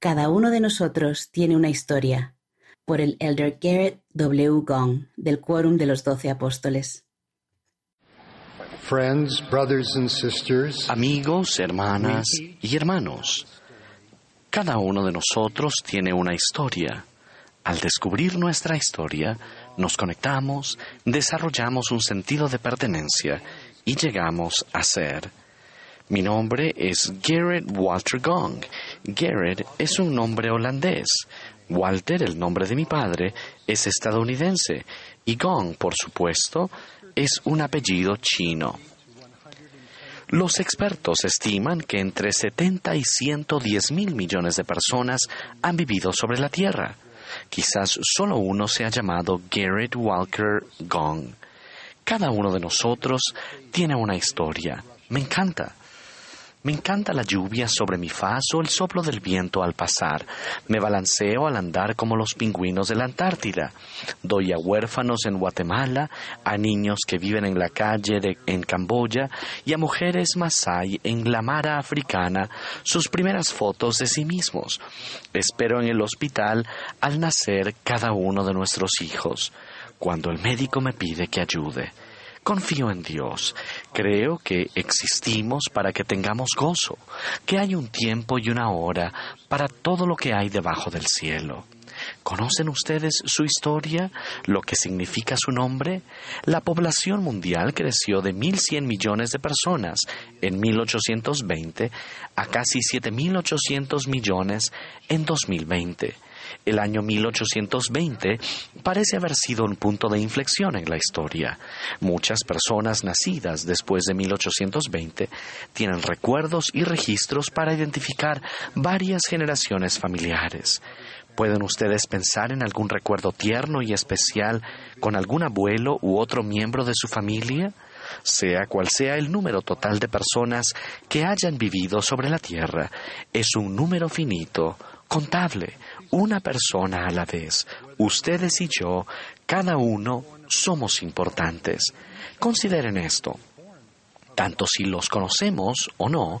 Cada uno de nosotros tiene una historia, por el elder Garrett W. Gong, del Quórum de los Doce Apóstoles. Friends, brothers and sisters, Amigos, hermanas y hermanos, cada uno de nosotros tiene una historia. Al descubrir nuestra historia, nos conectamos, desarrollamos un sentido de pertenencia y llegamos a ser. Mi nombre es Garrett Walter Gong. Garrett es un nombre holandés. Walter, el nombre de mi padre, es estadounidense. Y Gong, por supuesto, es un apellido chino. Los expertos estiman que entre 70 y 110 mil millones de personas han vivido sobre la Tierra. Quizás solo uno se ha llamado Garrett Walker Gong. Cada uno de nosotros tiene una historia. Me encanta. Me encanta la lluvia sobre mi faz o el soplo del viento al pasar. Me balanceo al andar como los pingüinos de la Antártida. Doy a huérfanos en Guatemala, a niños que viven en la calle en Camboya y a mujeres masái en la Mara africana sus primeras fotos de sí mismos. Espero en el hospital al nacer cada uno de nuestros hijos, cuando el médico me pide que ayude. Confío en Dios. Creo que existimos para que tengamos gozo, que hay un tiempo y una hora para todo lo que hay debajo del cielo. ¿Conocen ustedes su historia? ¿Lo que significa su nombre? La población mundial creció de 1.100 millones de personas en 1820 a casi 7.800 millones en 2020. El año 1820 parece haber sido un punto de inflexión en la historia. Muchas personas nacidas después de 1820 tienen recuerdos y registros para identificar varias generaciones familiares. ¿Pueden ustedes pensar en algún recuerdo tierno y especial con algún abuelo u otro miembro de su familia? Sea cual sea el número total de personas que hayan vivido sobre la Tierra, es un número finito, contable, una persona a la vez. Ustedes y yo, cada uno, somos importantes. Consideren esto. Tanto si los conocemos o no,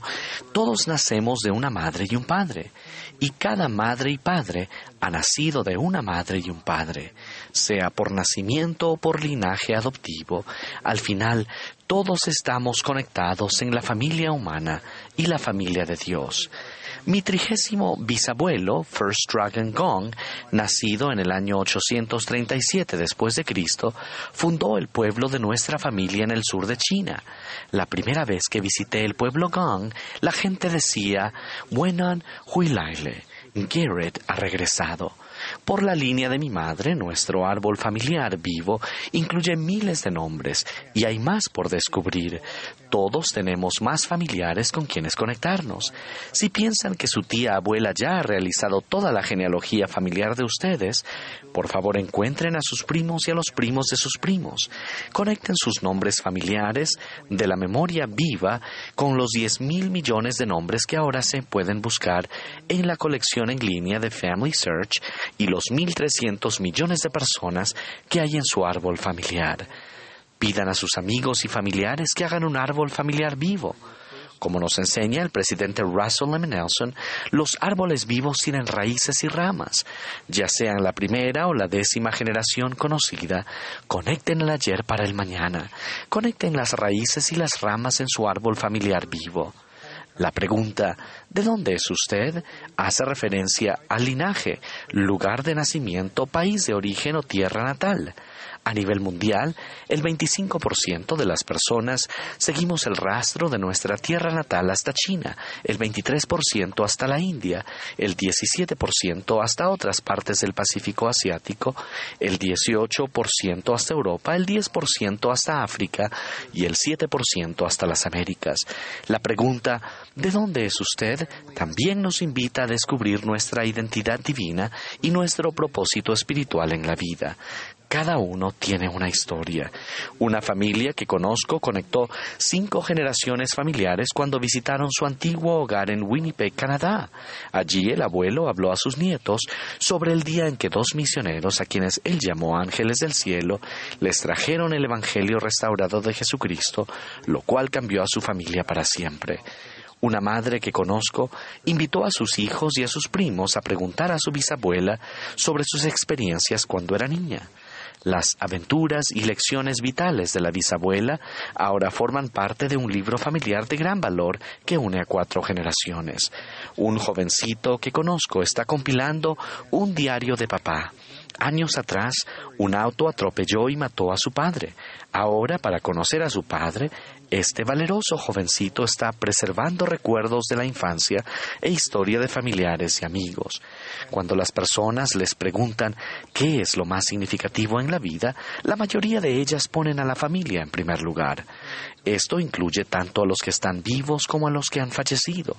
todos nacemos de una madre y un padre, y cada madre y padre ha nacido de una madre y un padre, sea por nacimiento o por linaje adoptivo, al final todos estamos conectados en la familia humana y la familia de Dios. Mi trigésimo bisabuelo, First Dragon Gong, nacido en el año 837 después de Cristo, fundó el pueblo de nuestra familia en el sur de China. La primera vez que visité el pueblo Gong, la gente decía, Buenan Huilaile, Garrett ha regresado. Por la línea de mi madre, nuestro árbol familiar vivo incluye miles de nombres y hay más por descubrir. Todos tenemos más familiares con quienes conectarnos. Si piensan que su tía abuela ya ha realizado toda la genealogía familiar de ustedes, por favor encuentren a sus primos y a los primos de sus primos. Conecten sus nombres familiares de la memoria viva con los 10 mil millones de nombres que ahora se pueden buscar en la colección en línea de Family Search y los 1.300 millones de personas que hay en su árbol familiar. Pidan a sus amigos y familiares que hagan un árbol familiar vivo. Como nos enseña el presidente Russell M. Nelson, los árboles vivos tienen raíces y ramas. Ya sean la primera o la décima generación conocida, conecten el ayer para el mañana. Conecten las raíces y las ramas en su árbol familiar vivo. La pregunta ¿de dónde es usted? hace referencia al linaje, lugar de nacimiento, país de origen o tierra natal. A nivel mundial, el 25% de las personas seguimos el rastro de nuestra tierra natal hasta China, el 23% hasta la India, el 17% hasta otras partes del Pacífico Asiático, el 18% hasta Europa, el 10% hasta África y el 7% hasta las Américas. La pregunta ¿de dónde es usted? también nos invita a descubrir nuestra identidad divina y nuestro propósito espiritual en la vida. Cada uno tiene una historia. Una familia que conozco conectó cinco generaciones familiares cuando visitaron su antiguo hogar en Winnipeg, Canadá. Allí el abuelo habló a sus nietos sobre el día en que dos misioneros, a quienes él llamó ángeles del cielo, les trajeron el Evangelio restaurado de Jesucristo, lo cual cambió a su familia para siempre. Una madre que conozco invitó a sus hijos y a sus primos a preguntar a su bisabuela sobre sus experiencias cuando era niña. Las aventuras y lecciones vitales de la bisabuela ahora forman parte de un libro familiar de gran valor que une a cuatro generaciones. Un jovencito que conozco está compilando un diario de papá. Años atrás, un auto atropelló y mató a su padre. Ahora, para conocer a su padre, este valeroso jovencito está preservando recuerdos de la infancia e historia de familiares y amigos. Cuando las personas les preguntan qué es lo más significativo en la vida, la mayoría de ellas ponen a la familia en primer lugar. Esto incluye tanto a los que están vivos como a los que han fallecido.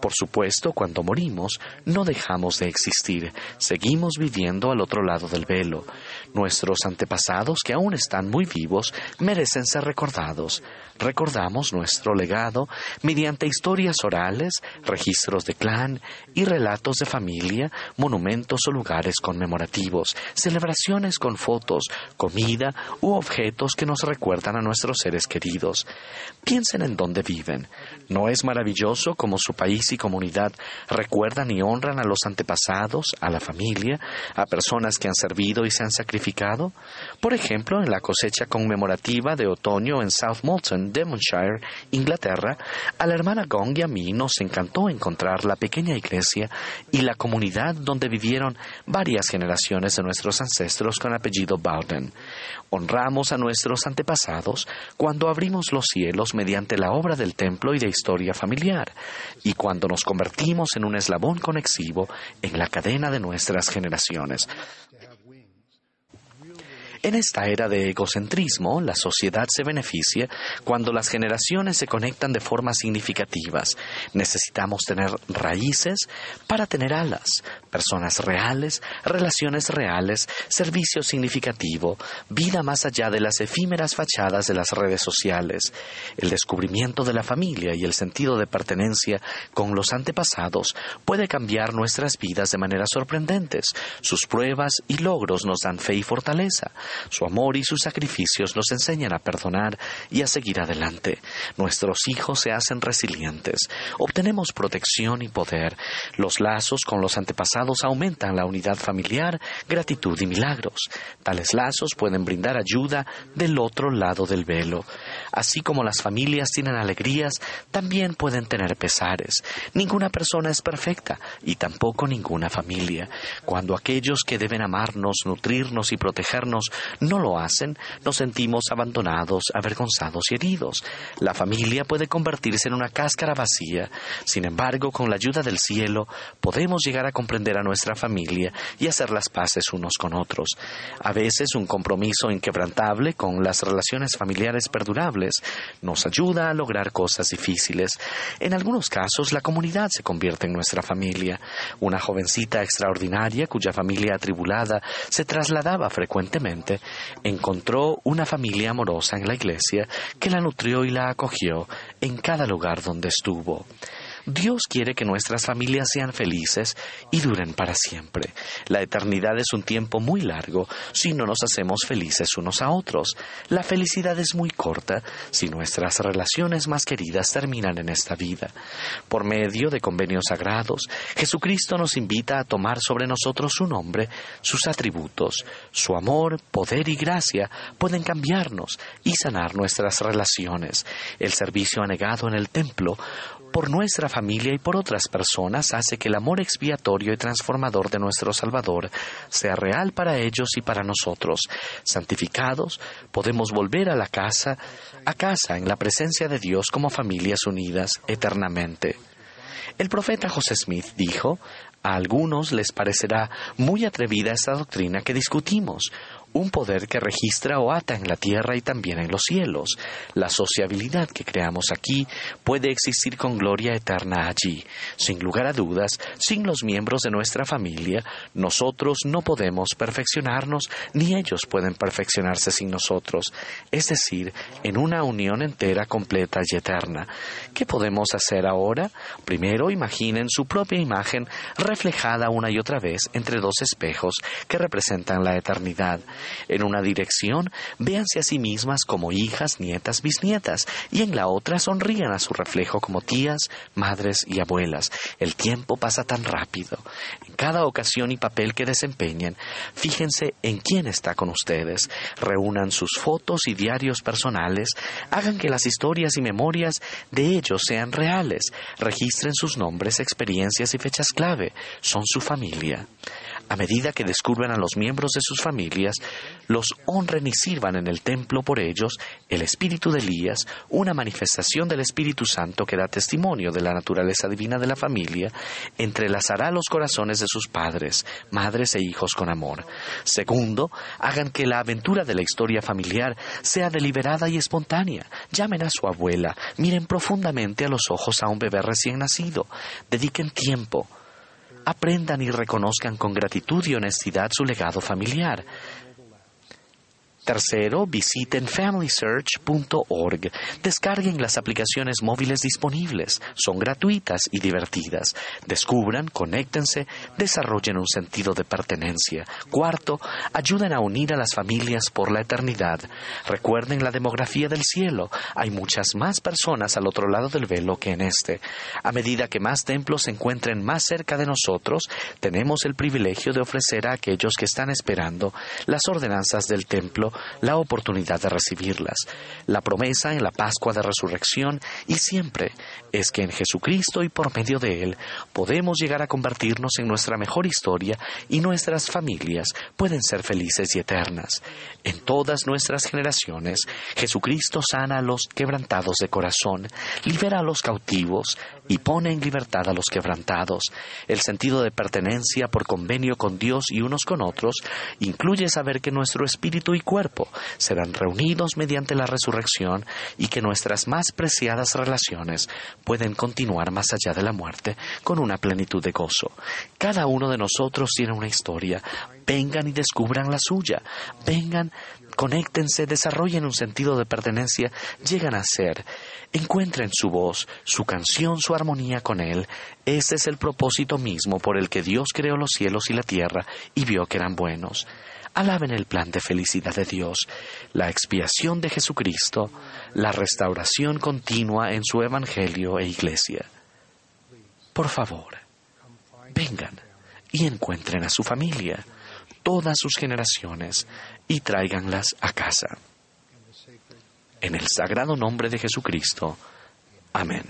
Por supuesto, cuando morimos, no dejamos de existir, seguimos viviendo al otro lado del velo. Nuestros antepasados, que aún están muy vivos, merecen ser recordados. Recordamos nuestro legado mediante historias orales, registros de clan y relatos de familia, monumentos o lugares conmemorativos, celebraciones con fotos, comida u objetos que nos recuerdan a nuestros seres queridos. Piensen en dónde viven. ¿No es maravilloso cómo su país y comunidad recuerdan y honran a los antepasados, a la familia, a personas que han servido y se han sacrificado? Por ejemplo, en la cosecha conmemorativa de otoño en South Molton, Devonshire, Inglaterra, a la hermana Gong y a mí nos encantó encontrar la pequeña iglesia y la comunidad donde vivieron varias generaciones de nuestros ancestros con apellido Bowden. Honramos a nuestros antepasados cuando abrimos los cielos mediante la obra del templo y de historia familiar, y cuando nos convertimos en un eslabón conexivo en la cadena de nuestras generaciones. En esta era de egocentrismo, la sociedad se beneficia cuando las generaciones se conectan de formas significativas. Necesitamos tener raíces para tener alas, personas reales, relaciones reales, servicio significativo, vida más allá de las efímeras fachadas de las redes sociales. El descubrimiento de la familia y el sentido de pertenencia con los antepasados puede cambiar nuestras vidas de maneras sorprendentes. Sus pruebas y logros nos dan fe y fortaleza. Su amor y sus sacrificios nos enseñan a perdonar y a seguir adelante. Nuestros hijos se hacen resilientes. Obtenemos protección y poder. Los lazos con los antepasados aumentan la unidad familiar, gratitud y milagros. Tales lazos pueden brindar ayuda del otro lado del velo. Así como las familias tienen alegrías, también pueden tener pesares. Ninguna persona es perfecta y tampoco ninguna familia. Cuando aquellos que deben amarnos, nutrirnos y protegernos no lo hacen, nos sentimos abandonados, avergonzados y heridos. La familia puede convertirse en una cáscara vacía. Sin embargo, con la ayuda del cielo, podemos llegar a comprender a nuestra familia y hacer las paces unos con otros. A veces un compromiso inquebrantable con las relaciones familiares perdurables nos ayuda a lograr cosas difíciles. En algunos casos, la comunidad se convierte en nuestra familia. Una jovencita extraordinaria cuya familia atribulada se trasladaba frecuentemente encontró una familia amorosa en la iglesia que la nutrió y la acogió en cada lugar donde estuvo. Dios quiere que nuestras familias sean felices y duren para siempre. La eternidad es un tiempo muy largo si no nos hacemos felices unos a otros. La felicidad es muy corta si nuestras relaciones más queridas terminan en esta vida. Por medio de convenios sagrados, Jesucristo nos invita a tomar sobre nosotros su nombre, sus atributos. Su amor, poder y gracia pueden cambiarnos y sanar nuestras relaciones. El servicio anegado en el templo por nuestra familia y por otras personas hace que el amor expiatorio y transformador de nuestro Salvador sea real para ellos y para nosotros. Santificados, podemos volver a la casa, a casa en la presencia de Dios como familias unidas eternamente. El profeta José Smith dijo, a algunos les parecerá muy atrevida esta doctrina que discutimos, un poder que registra o ata en la tierra y también en los cielos. La sociabilidad que creamos aquí puede existir con gloria eterna allí. Sin lugar a dudas, sin los miembros de nuestra familia, nosotros no podemos perfeccionarnos, ni ellos pueden perfeccionarse sin nosotros, es decir, en una unión entera, completa y eterna. ¿Qué podemos hacer ahora? Primero, imaginen su propia imagen reflejada una y otra vez entre dos espejos que representan la eternidad. En una dirección, véanse a sí mismas como hijas, nietas, bisnietas, y en la otra sonrían a su reflejo como tías, madres y abuelas. El tiempo pasa tan rápido. En cada ocasión y papel que desempeñen, fíjense en quién está con ustedes. Reúnan sus fotos y diarios personales, hagan que las historias y memorias de ellos sean reales, registren sus nombres, experiencias y fechas clave. Son su familia. A medida que descubran a los miembros de sus familias, los honren y sirvan en el templo por ellos, el espíritu de Elías, una manifestación del Espíritu Santo que da testimonio de la naturaleza divina de la familia, entrelazará los corazones de sus padres, madres e hijos con amor. Segundo, hagan que la aventura de la historia familiar sea deliberada y espontánea. Llamen a su abuela, miren profundamente a los ojos a un bebé recién nacido, dediquen tiempo, aprendan y reconozcan con gratitud y honestidad su legado familiar. Tercero, visiten familysearch.org. Descarguen las aplicaciones móviles disponibles. Son gratuitas y divertidas. Descubran, conéctense, desarrollen un sentido de pertenencia. Cuarto, ayuden a unir a las familias por la eternidad. Recuerden la demografía del cielo. Hay muchas más personas al otro lado del velo que en este. A medida que más templos se encuentren más cerca de nosotros, tenemos el privilegio de ofrecer a aquellos que están esperando las ordenanzas del templo la oportunidad de recibirlas. La promesa en la Pascua de Resurrección y siempre es que en Jesucristo y por medio de Él podemos llegar a convertirnos en nuestra mejor historia y nuestras familias pueden ser felices y eternas. En todas nuestras generaciones, Jesucristo sana a los quebrantados de corazón, libera a los cautivos y pone en libertad a los quebrantados. El sentido de pertenencia por convenio con Dios y unos con otros incluye saber que nuestro espíritu y serán reunidos mediante la resurrección y que nuestras más preciadas relaciones pueden continuar más allá de la muerte con una plenitud de gozo. Cada uno de nosotros tiene una historia. Vengan y descubran la suya. Vengan, conéctense, desarrollen un sentido de pertenencia, llegan a ser. Encuentren su voz, su canción, su armonía con Él. Ese es el propósito mismo por el que Dios creó los cielos y la tierra y vio que eran buenos. Alaben el plan de felicidad de Dios, la expiación de Jesucristo, la restauración continua en su Evangelio e Iglesia. Por favor, vengan y encuentren a su familia, todas sus generaciones, y tráiganlas a casa. En el sagrado nombre de Jesucristo. Amén.